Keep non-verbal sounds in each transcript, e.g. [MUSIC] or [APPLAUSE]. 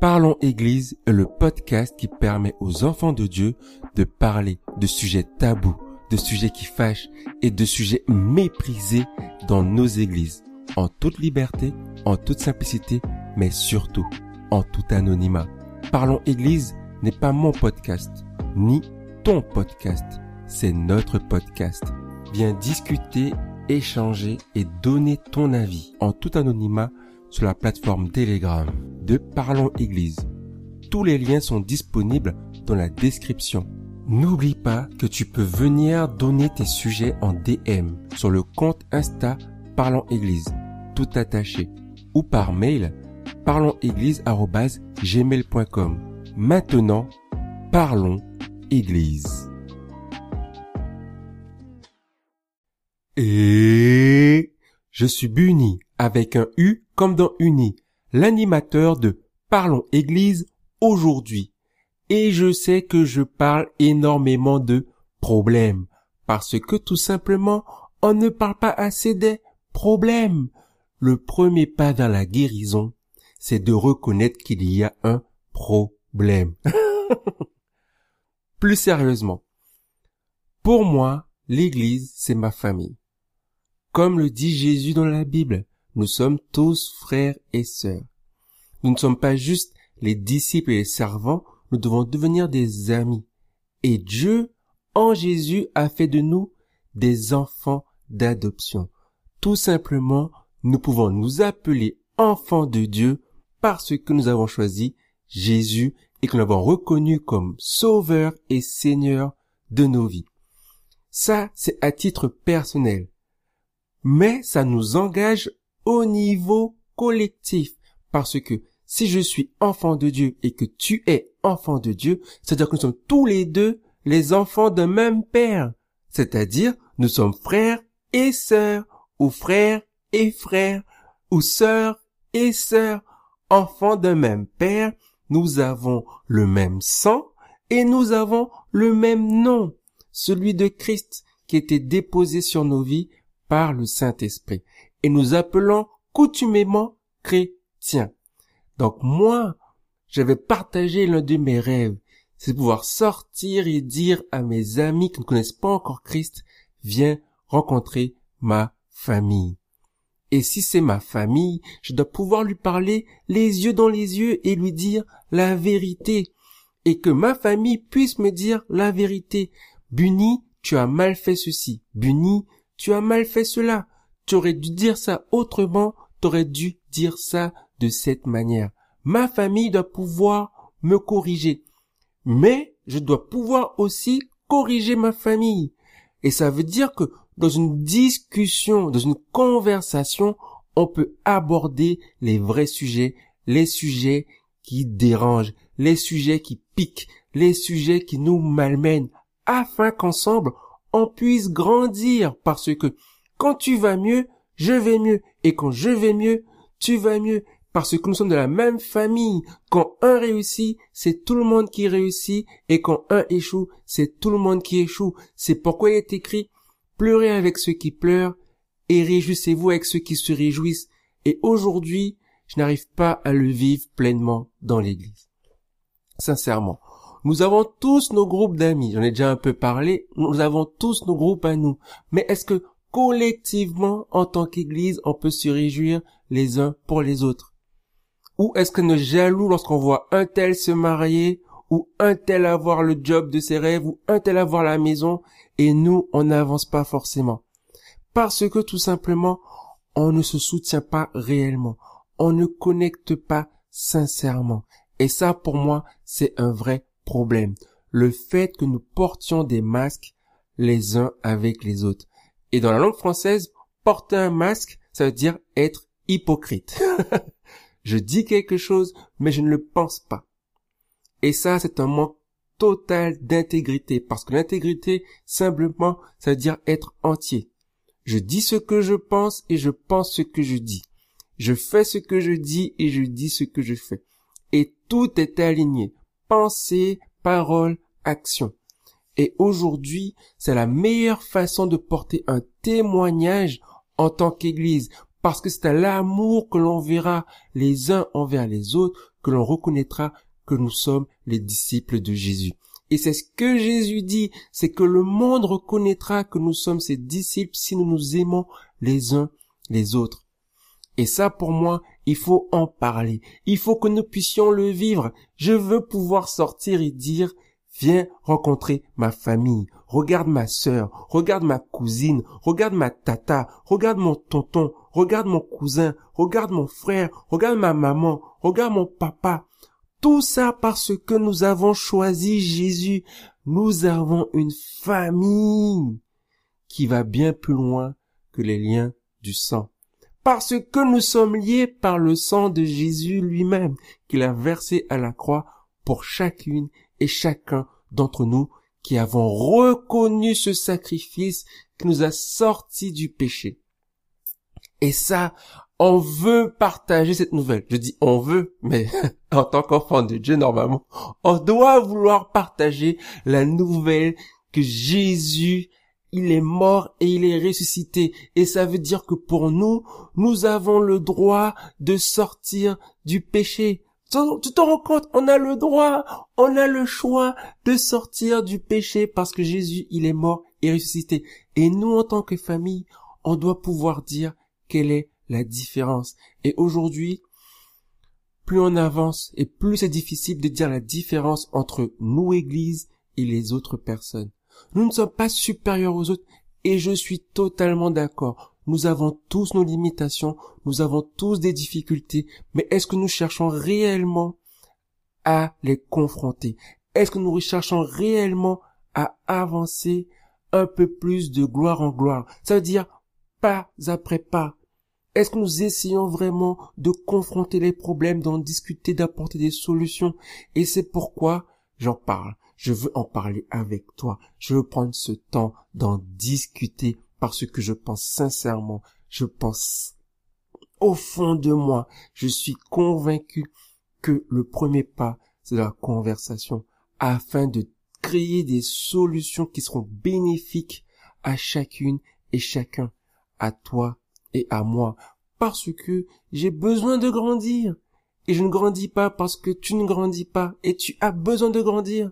Parlons Église est le podcast qui permet aux enfants de Dieu de parler de sujets tabous, de sujets qui fâchent et de sujets méprisés dans nos églises, en toute liberté, en toute simplicité, mais surtout en tout anonymat. Parlons Église n'est pas mon podcast, ni ton podcast, c'est notre podcast. Viens discuter, échanger et donner ton avis en tout anonymat sur la plateforme Telegram de Parlons Église. Tous les liens sont disponibles dans la description. N'oublie pas que tu peux venir donner tes sujets en DM sur le compte Insta Parlons Église, tout attaché, ou par mail parlonséglise.gmail.com. Maintenant, parlons Église. Je suis Buni avec un U comme dans Uni, l'animateur de Parlons Église aujourd'hui. Et je sais que je parle énormément de problèmes, parce que tout simplement, on ne parle pas assez des problèmes. Le premier pas vers la guérison, c'est de reconnaître qu'il y a un problème. [LAUGHS] Plus sérieusement, pour moi, l'Église, c'est ma famille. Comme le dit Jésus dans la Bible, nous sommes tous frères et sœurs. Nous ne sommes pas juste les disciples et les servants, nous devons devenir des amis. Et Dieu, en Jésus, a fait de nous des enfants d'adoption. Tout simplement, nous pouvons nous appeler enfants de Dieu parce que nous avons choisi Jésus et que nous l'avons reconnu comme sauveur et seigneur de nos vies. Ça, c'est à titre personnel. Mais ça nous engage au niveau collectif. Parce que si je suis enfant de Dieu et que tu es enfant de Dieu, c'est-à-dire que nous sommes tous les deux les enfants d'un même père. C'est-à-dire, nous sommes frères et sœurs, ou frères et frères, ou sœurs et sœurs, enfants d'un même père, nous avons le même sang et nous avons le même nom, celui de Christ qui était déposé sur nos vies par le Saint-Esprit et nous appelons coutumément chrétiens. Donc moi, j'avais partagé l'un de mes rêves, c'est pouvoir sortir et dire à mes amis qui ne connaissent pas encore Christ, viens rencontrer ma famille. Et si c'est ma famille, je dois pouvoir lui parler les yeux dans les yeux et lui dire la vérité. Et que ma famille puisse me dire la vérité. Bunny, tu as mal fait ceci. Bunny, tu as mal fait cela. Tu aurais dû dire ça autrement, tu aurais dû dire ça de cette manière. Ma famille doit pouvoir me corriger. Mais je dois pouvoir aussi corriger ma famille. Et ça veut dire que dans une discussion, dans une conversation, on peut aborder les vrais sujets, les sujets qui dérangent, les sujets qui piquent, les sujets qui nous malmènent, afin qu'ensemble, on puisse grandir parce que quand tu vas mieux, je vais mieux. Et quand je vais mieux, tu vas mieux. Parce que nous sommes de la même famille. Quand un réussit, c'est tout le monde qui réussit. Et quand un échoue, c'est tout le monde qui échoue. C'est pourquoi il est écrit, pleurez avec ceux qui pleurent et réjouissez-vous avec ceux qui se réjouissent. Et aujourd'hui, je n'arrive pas à le vivre pleinement dans l'église. Sincèrement. Nous avons tous nos groupes d'amis. J'en ai déjà un peu parlé. Nous avons tous nos groupes à nous. Mais est-ce que collectivement, en tant qu'Église, on peut se réjouir les uns pour les autres? Ou est-ce que nous jaloux lorsqu'on voit un tel se marier, ou un tel avoir le job de ses rêves, ou un tel avoir la maison, et nous, on n'avance pas forcément? Parce que tout simplement, on ne se soutient pas réellement, on ne connecte pas sincèrement. Et ça, pour moi, c'est un vrai problème. Le fait que nous portions des masques les uns avec les autres. Et dans la langue française, porter un masque, ça veut dire être hypocrite. [LAUGHS] je dis quelque chose, mais je ne le pense pas. Et ça, c'est un manque total d'intégrité, parce que l'intégrité, simplement, ça veut dire être entier. Je dis ce que je pense et je pense ce que je dis. Je fais ce que je dis et je dis ce que je fais. Et tout est aligné. Pensée, parole, action. Et aujourd'hui, c'est la meilleure façon de porter un témoignage en tant qu'Église, parce que c'est à l'amour que l'on verra les uns envers les autres que l'on reconnaîtra que nous sommes les disciples de Jésus. Et c'est ce que Jésus dit, c'est que le monde reconnaîtra que nous sommes ses disciples si nous nous aimons les uns les autres. Et ça, pour moi, il faut en parler. Il faut que nous puissions le vivre. Je veux pouvoir sortir et dire, viens rencontrer ma famille. Regarde ma sœur, regarde ma cousine, regarde ma tata, regarde mon tonton, regarde mon cousin, regarde mon frère, regarde ma maman, regarde mon papa. Tout ça parce que nous avons choisi Jésus. Nous avons une famille qui va bien plus loin que les liens du sang parce que nous sommes liés par le sang de Jésus lui-même qu'il a versé à la croix pour chacune et chacun d'entre nous qui avons reconnu ce sacrifice qui nous a sortis du péché. Et ça, on veut partager cette nouvelle. Je dis on veut, mais [LAUGHS] en tant qu'enfant de Dieu, normalement, on doit vouloir partager la nouvelle que Jésus il est mort et il est ressuscité. Et ça veut dire que pour nous, nous avons le droit de sortir du péché. Tu te rends compte, on a le droit, on a le choix de sortir du péché parce que Jésus, il est mort et ressuscité. Et nous, en tant que famille, on doit pouvoir dire quelle est la différence. Et aujourd'hui, plus on avance et plus c'est difficile de dire la différence entre nous, Église, et les autres personnes. Nous ne sommes pas supérieurs aux autres et je suis totalement d'accord. Nous avons tous nos limitations, nous avons tous des difficultés, mais est-ce que nous cherchons réellement à les confronter? Est-ce que nous cherchons réellement à avancer un peu plus de gloire en gloire? Ça veut dire pas après pas. Est-ce que nous essayons vraiment de confronter les problèmes, d'en discuter, d'apporter des solutions? Et c'est pourquoi j'en parle. Je veux en parler avec toi. Je veux prendre ce temps d'en discuter parce que je pense sincèrement, je pense au fond de moi, je suis convaincu que le premier pas, c'est la conversation afin de créer des solutions qui seront bénéfiques à chacune et chacun, à toi et à moi, parce que j'ai besoin de grandir. Et je ne grandis pas parce que tu ne grandis pas, et tu as besoin de grandir.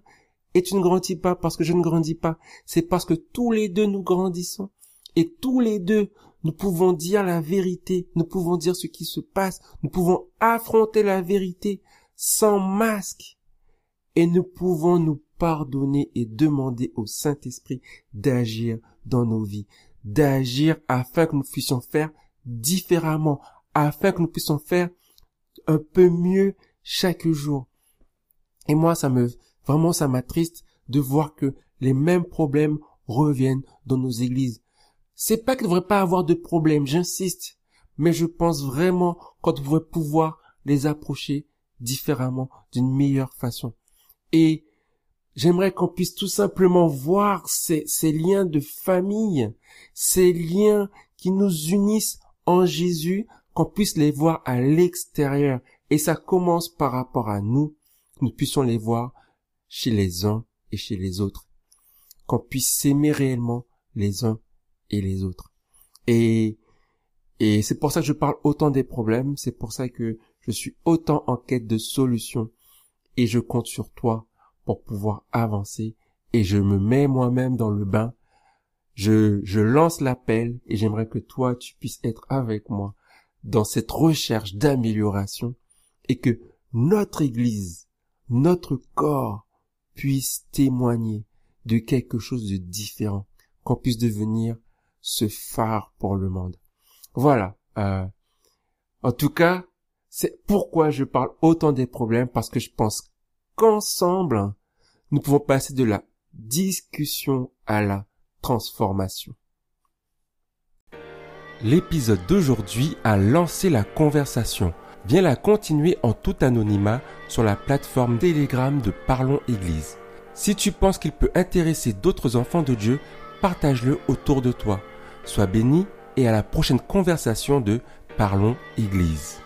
Et tu ne grandis pas parce que je ne grandis pas. C'est parce que tous les deux nous grandissons. Et tous les deux, nous pouvons dire la vérité. Nous pouvons dire ce qui se passe. Nous pouvons affronter la vérité sans masque. Et nous pouvons nous pardonner et demander au Saint-Esprit d'agir dans nos vies. D'agir afin que nous puissions faire différemment. Afin que nous puissions faire un peu mieux chaque jour. Et moi, ça me, Vraiment, ça m'attriste de voir que les mêmes problèmes reviennent dans nos églises. C'est pas qu'il ne devrait pas avoir de problèmes, j'insiste, mais je pense vraiment qu'on devrait pouvoir les approcher différemment, d'une meilleure façon. Et j'aimerais qu'on puisse tout simplement voir ces, ces liens de famille, ces liens qui nous unissent en Jésus, qu'on puisse les voir à l'extérieur. Et ça commence par rapport à nous, nous puissions les voir chez les uns et chez les autres, qu'on puisse s'aimer réellement les uns et les autres. Et, et c'est pour ça que je parle autant des problèmes, c'est pour ça que je suis autant en quête de solutions et je compte sur toi pour pouvoir avancer et je me mets moi-même dans le bain. Je, je lance l'appel et j'aimerais que toi tu puisses être avec moi dans cette recherche d'amélioration et que notre église, notre corps, puisse témoigner de quelque chose de différent, qu'on puisse devenir ce phare pour le monde. Voilà. Euh, en tout cas, c'est pourquoi je parle autant des problèmes, parce que je pense qu'ensemble, nous pouvons passer de la discussion à la transformation. L'épisode d'aujourd'hui a lancé la conversation viens la continuer en tout anonymat sur la plateforme Telegram de Parlons Église. Si tu penses qu'il peut intéresser d'autres enfants de Dieu, partage-le autour de toi. Sois béni et à la prochaine conversation de Parlons Église.